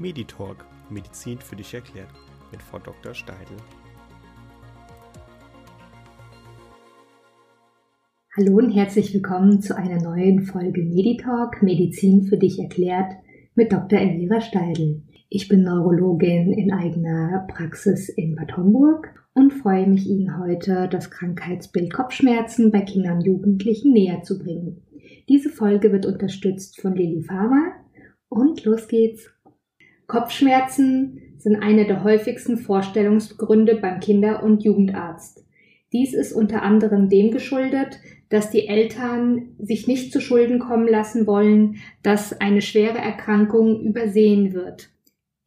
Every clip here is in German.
Meditalk Medizin für dich erklärt mit Frau Dr. Steidl. Hallo und herzlich willkommen zu einer neuen Folge Meditalk Medizin für dich erklärt mit Dr. Elvira Steidl. Ich bin Neurologin in eigener Praxis in Bad Homburg und freue mich Ihnen heute das Krankheitsbild Kopfschmerzen bei Kindern und Jugendlichen näher zu bringen. Diese Folge wird unterstützt von Lili Pharma und los geht's. Kopfschmerzen sind eine der häufigsten Vorstellungsgründe beim Kinder- und Jugendarzt. Dies ist unter anderem dem geschuldet, dass die Eltern sich nicht zu Schulden kommen lassen wollen, dass eine schwere Erkrankung übersehen wird.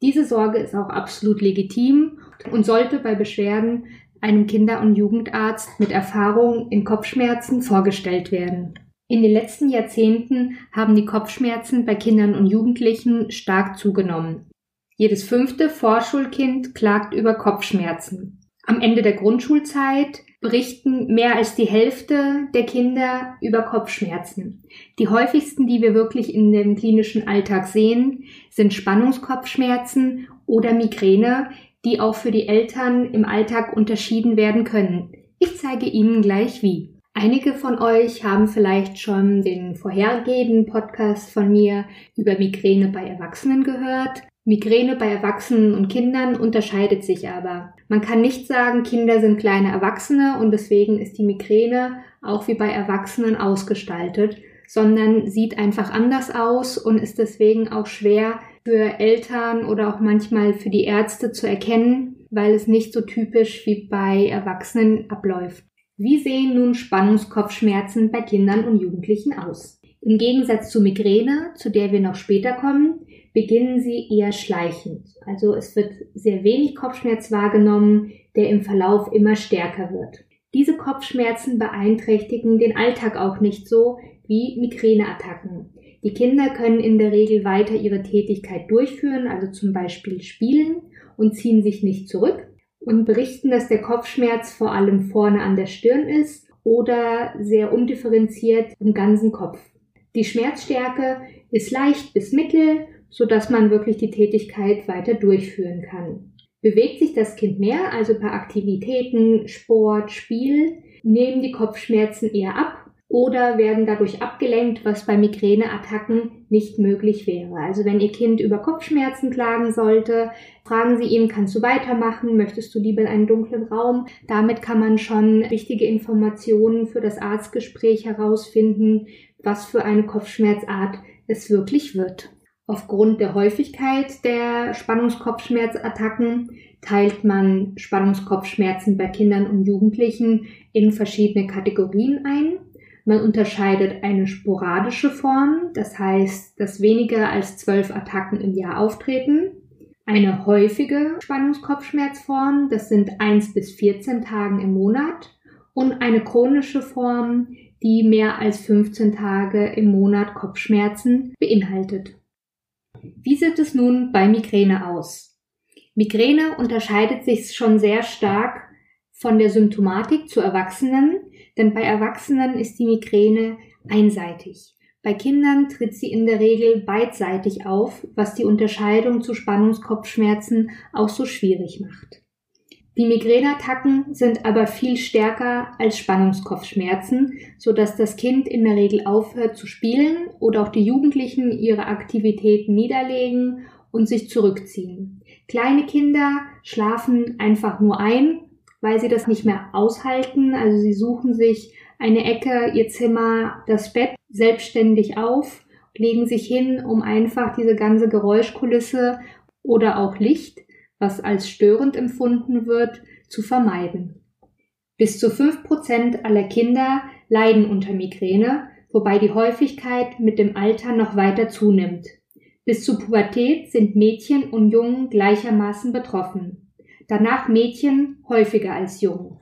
Diese Sorge ist auch absolut legitim und sollte bei Beschwerden einem Kinder- und Jugendarzt mit Erfahrung in Kopfschmerzen vorgestellt werden. In den letzten Jahrzehnten haben die Kopfschmerzen bei Kindern und Jugendlichen stark zugenommen. Jedes fünfte Vorschulkind klagt über Kopfschmerzen. Am Ende der Grundschulzeit berichten mehr als die Hälfte der Kinder über Kopfschmerzen. Die häufigsten, die wir wirklich in dem klinischen Alltag sehen, sind Spannungskopfschmerzen oder Migräne, die auch für die Eltern im Alltag unterschieden werden können. Ich zeige Ihnen gleich wie. Einige von euch haben vielleicht schon den vorhergehenden Podcast von mir über Migräne bei Erwachsenen gehört. Migräne bei Erwachsenen und Kindern unterscheidet sich aber. Man kann nicht sagen, Kinder sind kleine Erwachsene und deswegen ist die Migräne auch wie bei Erwachsenen ausgestaltet, sondern sieht einfach anders aus und ist deswegen auch schwer für Eltern oder auch manchmal für die Ärzte zu erkennen, weil es nicht so typisch wie bei Erwachsenen abläuft. Wie sehen nun Spannungskopfschmerzen bei Kindern und Jugendlichen aus? Im Gegensatz zu Migräne, zu der wir noch später kommen, beginnen sie eher schleichend. Also es wird sehr wenig Kopfschmerz wahrgenommen, der im Verlauf immer stärker wird. Diese Kopfschmerzen beeinträchtigen den Alltag auch nicht so wie Migräneattacken. Die Kinder können in der Regel weiter ihre Tätigkeit durchführen, also zum Beispiel spielen und ziehen sich nicht zurück und berichten, dass der Kopfschmerz vor allem vorne an der Stirn ist oder sehr undifferenziert im ganzen Kopf. Die Schmerzstärke ist leicht bis mittel so dass man wirklich die Tätigkeit weiter durchführen kann. Bewegt sich das Kind mehr, also bei Aktivitäten, Sport, Spiel, nehmen die Kopfschmerzen eher ab oder werden dadurch abgelenkt, was bei Migräneattacken nicht möglich wäre. Also wenn Ihr Kind über Kopfschmerzen klagen sollte, fragen Sie ihn, kannst du weitermachen? Möchtest du lieber in einen dunklen Raum? Damit kann man schon wichtige Informationen für das Arztgespräch herausfinden, was für eine Kopfschmerzart es wirklich wird. Aufgrund der Häufigkeit der Spannungskopfschmerzattacken teilt man Spannungskopfschmerzen bei Kindern und Jugendlichen in verschiedene Kategorien ein. Man unterscheidet eine sporadische Form, das heißt, dass weniger als zwölf Attacken im Jahr auftreten. Eine häufige Spannungskopfschmerzform, das sind eins bis 14 Tagen im Monat. Und eine chronische Form, die mehr als 15 Tage im Monat Kopfschmerzen beinhaltet. Wie sieht es nun bei Migräne aus? Migräne unterscheidet sich schon sehr stark von der Symptomatik zu Erwachsenen, denn bei Erwachsenen ist die Migräne einseitig. Bei Kindern tritt sie in der Regel beidseitig auf, was die Unterscheidung zu Spannungskopfschmerzen auch so schwierig macht. Die Migräneattacken sind aber viel stärker als Spannungskopfschmerzen, so dass das Kind in der Regel aufhört zu spielen oder auch die Jugendlichen ihre Aktivitäten niederlegen und sich zurückziehen. Kleine Kinder schlafen einfach nur ein, weil sie das nicht mehr aushalten. Also sie suchen sich eine Ecke, ihr Zimmer, das Bett selbstständig auf, legen sich hin, um einfach diese ganze Geräuschkulisse oder auch Licht was als störend empfunden wird, zu vermeiden. Bis zu fünf Prozent aller Kinder leiden unter Migräne, wobei die Häufigkeit mit dem Alter noch weiter zunimmt. Bis zur Pubertät sind Mädchen und Jungen gleichermaßen betroffen. Danach Mädchen häufiger als Jungen.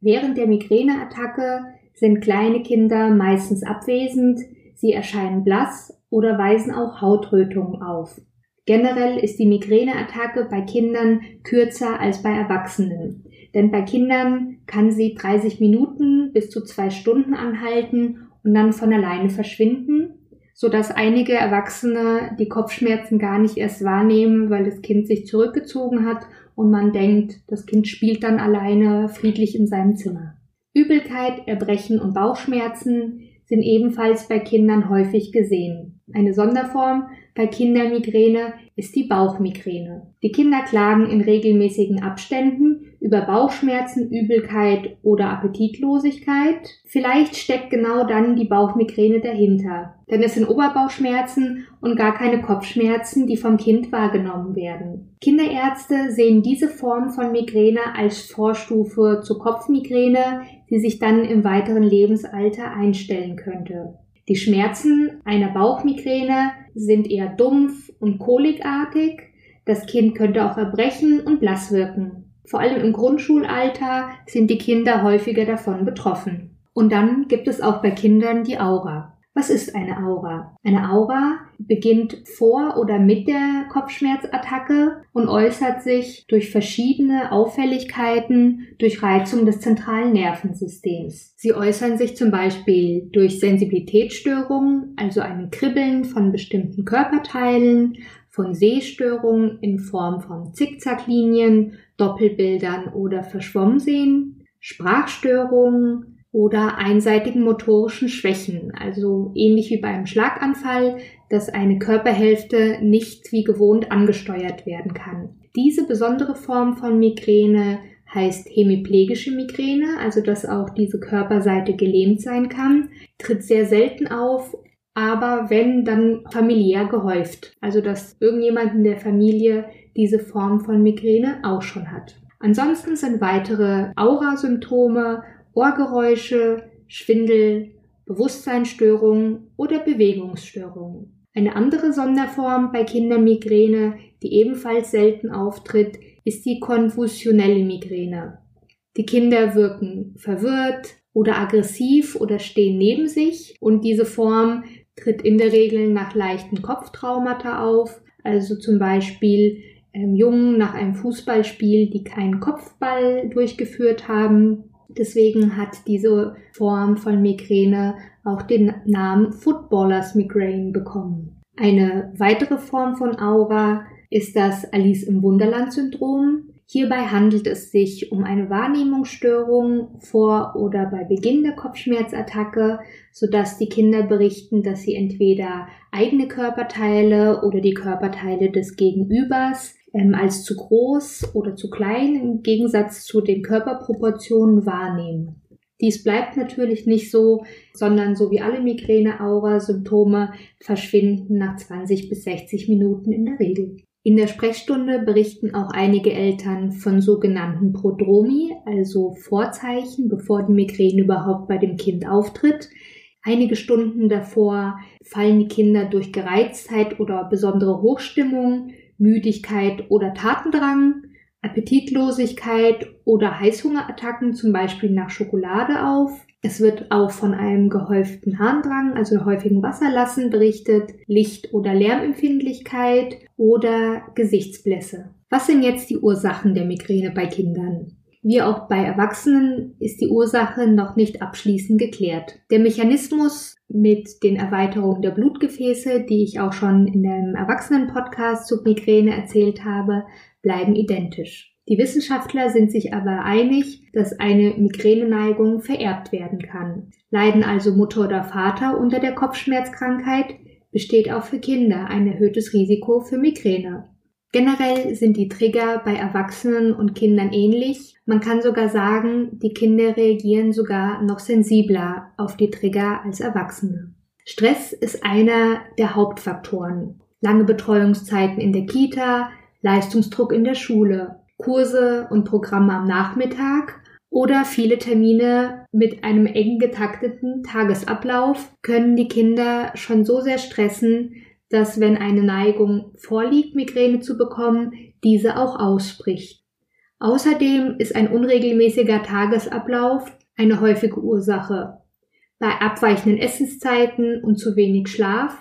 Während der Migräneattacke sind kleine Kinder meistens abwesend, sie erscheinen blass oder weisen auch Hautrötungen auf. Generell ist die Migräneattacke bei Kindern kürzer als bei Erwachsenen. Denn bei Kindern kann sie 30 Minuten bis zu zwei Stunden anhalten und dann von alleine verschwinden, so dass einige Erwachsene die Kopfschmerzen gar nicht erst wahrnehmen, weil das Kind sich zurückgezogen hat und man denkt, das Kind spielt dann alleine friedlich in seinem Zimmer. Übelkeit, Erbrechen und Bauchschmerzen sind ebenfalls bei Kindern häufig gesehen. Eine Sonderform bei Kindermigräne ist die Bauchmigräne. Die Kinder klagen in regelmäßigen Abständen über Bauchschmerzen, Übelkeit oder Appetitlosigkeit. Vielleicht steckt genau dann die Bauchmigräne dahinter. Denn es sind Oberbauchschmerzen und gar keine Kopfschmerzen, die vom Kind wahrgenommen werden. Kinderärzte sehen diese Form von Migräne als Vorstufe zur Kopfmigräne, die sich dann im weiteren Lebensalter einstellen könnte. Die Schmerzen einer Bauchmigräne sind eher dumpf und kolikartig. Das Kind könnte auch erbrechen und blass wirken. Vor allem im Grundschulalter sind die Kinder häufiger davon betroffen. Und dann gibt es auch bei Kindern die Aura. Was ist eine Aura? Eine Aura beginnt vor oder mit der Kopfschmerzattacke und äußert sich durch verschiedene Auffälligkeiten durch Reizung des zentralen Nervensystems. Sie äußern sich zum Beispiel durch Sensibilitätsstörungen, also ein Kribbeln von bestimmten Körperteilen, von Sehstörungen in Form von Zickzacklinien, Doppelbildern oder Verschwommensehen, Sprachstörungen oder einseitigen motorischen Schwächen, also ähnlich wie beim Schlaganfall, dass eine Körperhälfte nicht wie gewohnt angesteuert werden kann. Diese besondere Form von Migräne heißt hemiplegische Migräne, also dass auch diese Körperseite gelähmt sein kann, tritt sehr selten auf aber wenn, dann familiär gehäuft. Also dass irgendjemand in der Familie diese Form von Migräne auch schon hat. Ansonsten sind weitere Aurasymptome, Ohrgeräusche, Schwindel, Bewusstseinsstörungen oder Bewegungsstörungen. Eine andere Sonderform bei Kindermigräne, die ebenfalls selten auftritt, ist die konfusionelle Migräne. Die Kinder wirken verwirrt oder aggressiv oder stehen neben sich und diese Form tritt in der Regel nach leichten Kopftraumata auf, also zum Beispiel ähm, Jungen nach einem Fußballspiel, die keinen Kopfball durchgeführt haben. Deswegen hat diese Form von Migräne auch den Namen Footballers Migraine bekommen. Eine weitere Form von Aura ist das Alice im Wunderland Syndrom. Hierbei handelt es sich um eine Wahrnehmungsstörung vor oder bei Beginn der Kopfschmerzattacke, sodass die Kinder berichten, dass sie entweder eigene Körperteile oder die Körperteile des Gegenübers ähm, als zu groß oder zu klein im Gegensatz zu den Körperproportionen wahrnehmen. Dies bleibt natürlich nicht so, sondern so wie alle Migräne-Aura-Symptome verschwinden nach 20 bis 60 Minuten in der Regel. In der Sprechstunde berichten auch einige Eltern von sogenannten Prodromi, also Vorzeichen, bevor die Migräne überhaupt bei dem Kind auftritt. Einige Stunden davor fallen die Kinder durch Gereiztheit oder besondere Hochstimmung, Müdigkeit oder Tatendrang, Appetitlosigkeit oder Heißhungerattacken, zum Beispiel nach Schokolade auf. Es wird auch von einem gehäuften Harndrang, also häufigen Wasserlassen berichtet, Licht- oder Lärmempfindlichkeit oder Gesichtsblässe. Was sind jetzt die Ursachen der Migräne bei Kindern? Wie auch bei Erwachsenen ist die Ursache noch nicht abschließend geklärt. Der Mechanismus mit den Erweiterungen der Blutgefäße, die ich auch schon in dem Erwachsenen-Podcast zu Migräne erzählt habe, bleiben identisch. Die Wissenschaftler sind sich aber einig, dass eine Migräneneigung vererbt werden kann. Leiden also Mutter oder Vater unter der Kopfschmerzkrankheit, besteht auch für Kinder ein erhöhtes Risiko für Migräne. Generell sind die Trigger bei Erwachsenen und Kindern ähnlich. Man kann sogar sagen, die Kinder reagieren sogar noch sensibler auf die Trigger als Erwachsene. Stress ist einer der Hauptfaktoren. Lange Betreuungszeiten in der Kita, Leistungsdruck in der Schule, Kurse und Programme am Nachmittag oder viele Termine mit einem eng getakteten Tagesablauf können die Kinder schon so sehr stressen, dass wenn eine Neigung vorliegt, Migräne zu bekommen, diese auch ausbricht. Außerdem ist ein unregelmäßiger Tagesablauf eine häufige Ursache. Bei abweichenden Essenszeiten und zu wenig Schlaf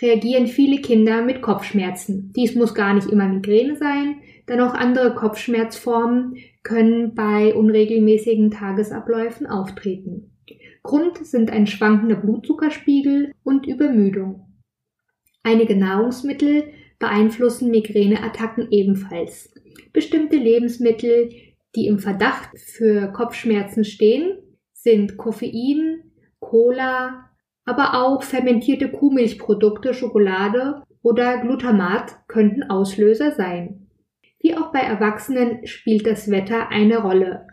reagieren viele Kinder mit Kopfschmerzen. Dies muss gar nicht immer Migräne sein, denn auch andere Kopfschmerzformen können bei unregelmäßigen Tagesabläufen auftreten. Grund sind ein schwankender Blutzuckerspiegel und Übermüdung. Einige Nahrungsmittel beeinflussen Migräneattacken ebenfalls. Bestimmte Lebensmittel, die im Verdacht für Kopfschmerzen stehen, sind Koffein, Cola, aber auch fermentierte Kuhmilchprodukte, Schokolade oder Glutamat könnten Auslöser sein. Wie auch bei Erwachsenen spielt das Wetter eine Rolle.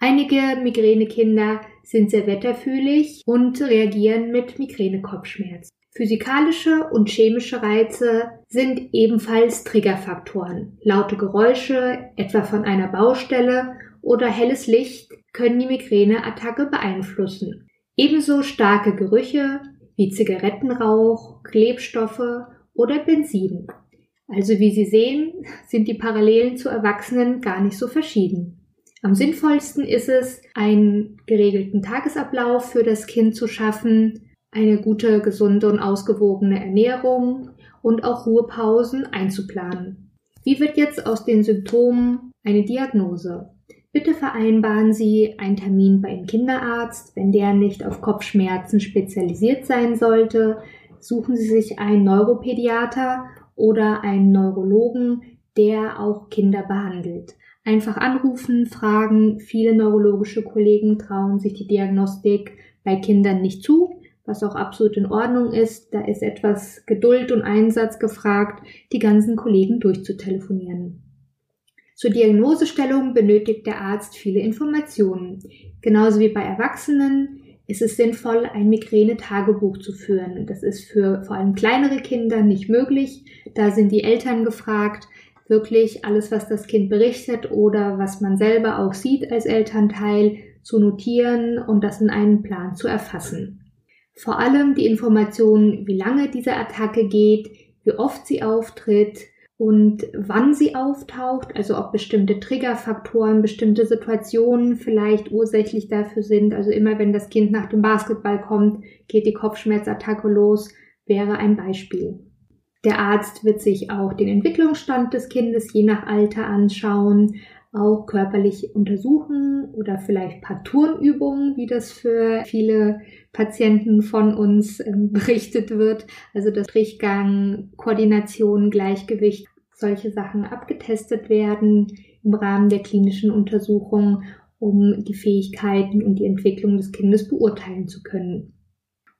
Einige Migränekinder sind sehr wetterfühlig und reagieren mit Migränekopfschmerz. Physikalische und chemische Reize sind ebenfalls Triggerfaktoren. Laute Geräusche, etwa von einer Baustelle oder helles Licht, können die Migräneattacke beeinflussen. Ebenso starke Gerüche wie Zigarettenrauch, Klebstoffe oder Benzin. Also wie Sie sehen, sind die Parallelen zu Erwachsenen gar nicht so verschieden. Am sinnvollsten ist es, einen geregelten Tagesablauf für das Kind zu schaffen, eine gute, gesunde und ausgewogene Ernährung und auch Ruhepausen einzuplanen. Wie wird jetzt aus den Symptomen eine Diagnose? Bitte vereinbaren Sie einen Termin bei Ihrem Kinderarzt. Wenn der nicht auf Kopfschmerzen spezialisiert sein sollte, suchen Sie sich einen Neuropädiater oder einen Neurologen, der auch Kinder behandelt. Einfach anrufen, fragen. Viele neurologische Kollegen trauen sich die Diagnostik bei Kindern nicht zu was auch absolut in Ordnung ist. Da ist etwas Geduld und Einsatz gefragt, die ganzen Kollegen durchzutelefonieren. Zur Diagnosestellung benötigt der Arzt viele Informationen. Genauso wie bei Erwachsenen ist es sinnvoll, ein Migräne-Tagebuch zu führen. Das ist für vor allem kleinere Kinder nicht möglich. Da sind die Eltern gefragt, wirklich alles, was das Kind berichtet oder was man selber auch sieht als Elternteil, zu notieren und das in einen Plan zu erfassen. Vor allem die Informationen, wie lange diese Attacke geht, wie oft sie auftritt und wann sie auftaucht, also ob bestimmte Triggerfaktoren, bestimmte Situationen vielleicht ursächlich dafür sind. Also immer wenn das Kind nach dem Basketball kommt, geht die Kopfschmerzattacke los, wäre ein Beispiel. Der Arzt wird sich auch den Entwicklungsstand des Kindes je nach Alter anschauen, auch körperlich untersuchen oder vielleicht paar Turnübungen, wie das für viele Patienten von uns ähm, berichtet wird. Also das Durchgang, Koordination, Gleichgewicht, solche Sachen abgetestet werden im Rahmen der klinischen Untersuchung, um die Fähigkeiten und die Entwicklung des Kindes beurteilen zu können.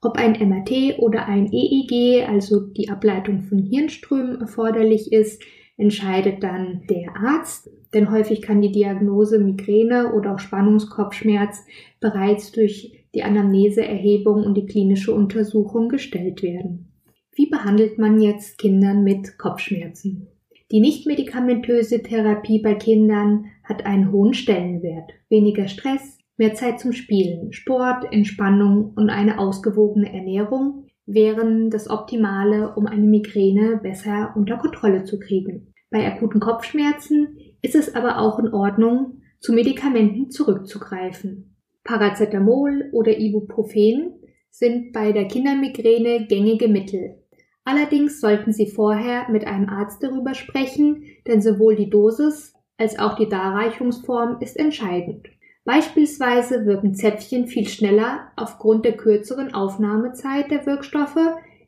Ob ein MRT oder ein EEG, also die Ableitung von Hirnströmen erforderlich ist, entscheidet dann der Arzt, denn häufig kann die Diagnose Migräne oder auch Spannungskopfschmerz bereits durch die Anamneseerhebung und die klinische Untersuchung gestellt werden. Wie behandelt man jetzt Kindern mit Kopfschmerzen? Die nichtmedikamentöse Therapie bei Kindern hat einen hohen Stellenwert. Weniger Stress, mehr Zeit zum Spielen, Sport, Entspannung und eine ausgewogene Ernährung wären das Optimale, um eine Migräne besser unter Kontrolle zu kriegen. Bei akuten Kopfschmerzen ist es aber auch in Ordnung, zu Medikamenten zurückzugreifen. Paracetamol oder Ibuprofen sind bei der Kindermigräne gängige Mittel. Allerdings sollten Sie vorher mit einem Arzt darüber sprechen, denn sowohl die Dosis als auch die Darreichungsform ist entscheidend. Beispielsweise wirken Zäpfchen viel schneller aufgrund der kürzeren Aufnahmezeit der Wirkstoffe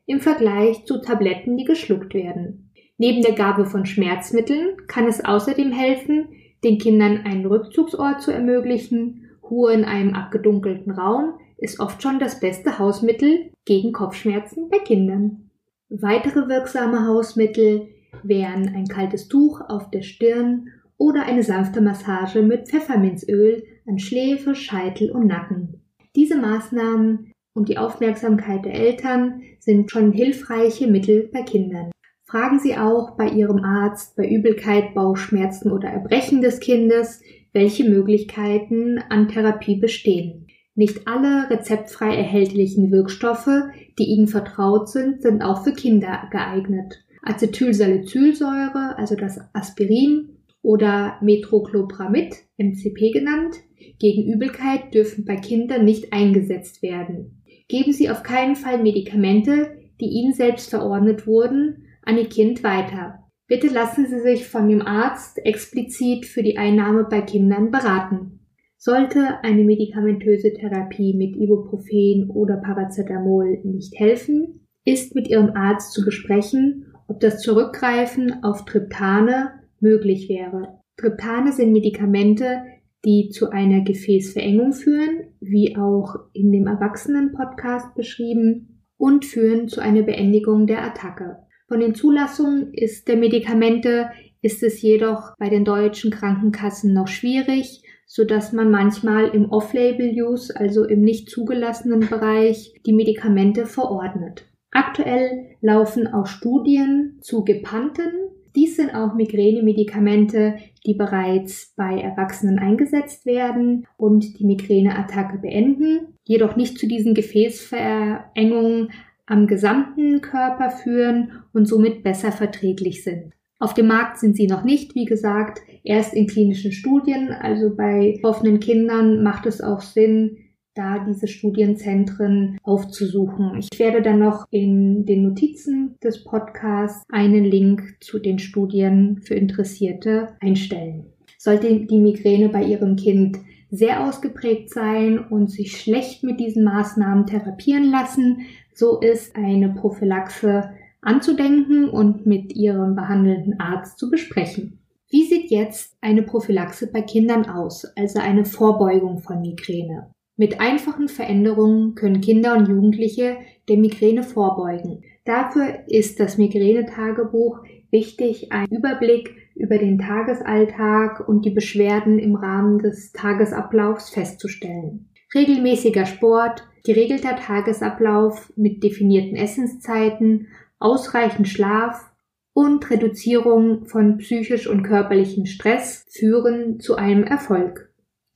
im Vergleich zu Tabletten, die geschluckt werden. Neben der Gabe von Schmerzmitteln kann es außerdem helfen, den Kindern einen Rückzugsort zu ermöglichen. Ruhe in einem abgedunkelten Raum ist oft schon das beste Hausmittel gegen Kopfschmerzen bei Kindern. Weitere wirksame Hausmittel wären ein kaltes Tuch auf der Stirn oder eine sanfte Massage mit Pfefferminzöl an Schläfe, Scheitel und Nacken. Diese Maßnahmen und die Aufmerksamkeit der Eltern sind schon hilfreiche Mittel bei Kindern. Fragen Sie auch bei Ihrem Arzt bei Übelkeit, Bauchschmerzen oder Erbrechen des Kindes, welche Möglichkeiten an Therapie bestehen. Nicht alle rezeptfrei erhältlichen Wirkstoffe, die Ihnen vertraut sind, sind auch für Kinder geeignet. Acetylsalicylsäure, also das Aspirin, oder Metoclopramid, MCP genannt, gegen Übelkeit dürfen bei Kindern nicht eingesetzt werden. Geben Sie auf keinen Fall Medikamente, die Ihnen selbst verordnet wurden, an Ihr Kind weiter. Bitte lassen Sie sich von dem Arzt explizit für die Einnahme bei Kindern beraten. Sollte eine medikamentöse Therapie mit Ibuprofen oder Paracetamol nicht helfen, ist mit ihrem Arzt zu besprechen, ob das Zurückgreifen auf Triptane möglich wäre. Triptane sind Medikamente, die zu einer Gefäßverengung führen, wie auch in dem Erwachsenen-Podcast beschrieben, und führen zu einer Beendigung der Attacke. Von den Zulassungen ist der Medikamente ist es jedoch bei den deutschen Krankenkassen noch schwierig, so dass man manchmal im Off-Label-Use, also im nicht zugelassenen Bereich, die Medikamente verordnet. Aktuell laufen auch Studien zu Gepanten. Dies sind auch Migränemedikamente, die bereits bei Erwachsenen eingesetzt werden und die Migräneattacke beenden, jedoch nicht zu diesen Gefäßverengungen am gesamten Körper führen und somit besser verträglich sind. Auf dem Markt sind sie noch nicht, wie gesagt, erst in klinischen Studien. Also bei offenen Kindern macht es auch Sinn, da diese Studienzentren aufzusuchen. Ich werde dann noch in den Notizen des Podcasts einen Link zu den Studien für Interessierte einstellen. Sollte die Migräne bei Ihrem Kind sehr ausgeprägt sein und sich schlecht mit diesen Maßnahmen therapieren lassen, so ist eine Prophylaxe anzudenken und mit ihrem behandelnden Arzt zu besprechen. Wie sieht jetzt eine Prophylaxe bei Kindern aus, also eine Vorbeugung von Migräne? Mit einfachen Veränderungen können Kinder und Jugendliche der Migräne vorbeugen. Dafür ist das Migränetagebuch wichtig, einen Überblick über den Tagesalltag und die Beschwerden im Rahmen des Tagesablaufs festzustellen. Regelmäßiger Sport, geregelter Tagesablauf mit definierten Essenszeiten ausreichend Schlaf und Reduzierung von psychisch und körperlichen Stress führen zu einem Erfolg.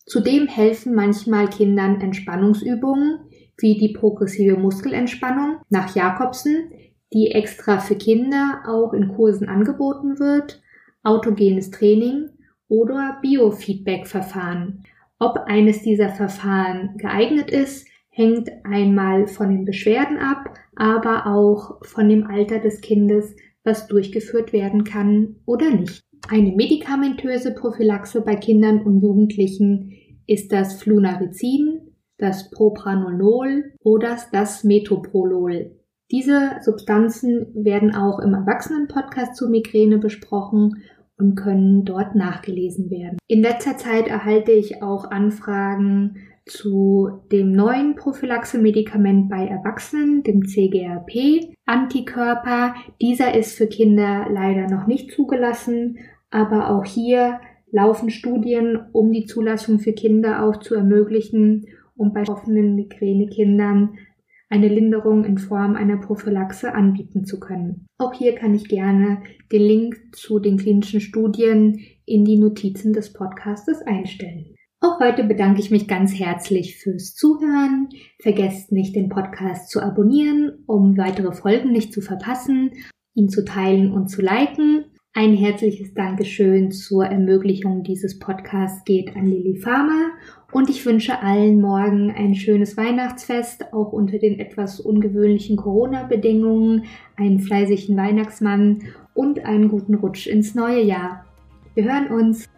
Zudem helfen manchmal Kindern Entspannungsübungen wie die progressive Muskelentspannung nach Jakobsen, die extra für Kinder auch in Kursen angeboten wird, autogenes Training oder Biofeedback-Verfahren. Ob eines dieser Verfahren geeignet ist, hängt einmal von den Beschwerden ab, aber auch von dem Alter des Kindes, was durchgeführt werden kann oder nicht. Eine medikamentöse Prophylaxe bei Kindern und Jugendlichen ist das Flunarizin, das Propranolol oder das Metoprolol. Diese Substanzen werden auch im Erwachsenenpodcast zu Migräne besprochen und können dort nachgelesen werden. In letzter Zeit erhalte ich auch Anfragen zu dem neuen Prophylaxe-Medikament bei Erwachsenen, dem CGRP-Antikörper. Dieser ist für Kinder leider noch nicht zugelassen, aber auch hier laufen Studien, um die Zulassung für Kinder auch zu ermöglichen, um bei offenen Migränekindern eine Linderung in Form einer Prophylaxe anbieten zu können. Auch hier kann ich gerne den Link zu den klinischen Studien in die Notizen des Podcastes einstellen. Auch heute bedanke ich mich ganz herzlich fürs Zuhören. Vergesst nicht, den Podcast zu abonnieren, um weitere Folgen nicht zu verpassen, ihn zu teilen und zu liken. Ein herzliches Dankeschön zur Ermöglichung dieses Podcasts geht an Lili Farmer und ich wünsche allen morgen ein schönes Weihnachtsfest, auch unter den etwas ungewöhnlichen Corona-Bedingungen, einen fleißigen Weihnachtsmann und einen guten Rutsch ins neue Jahr. Wir hören uns.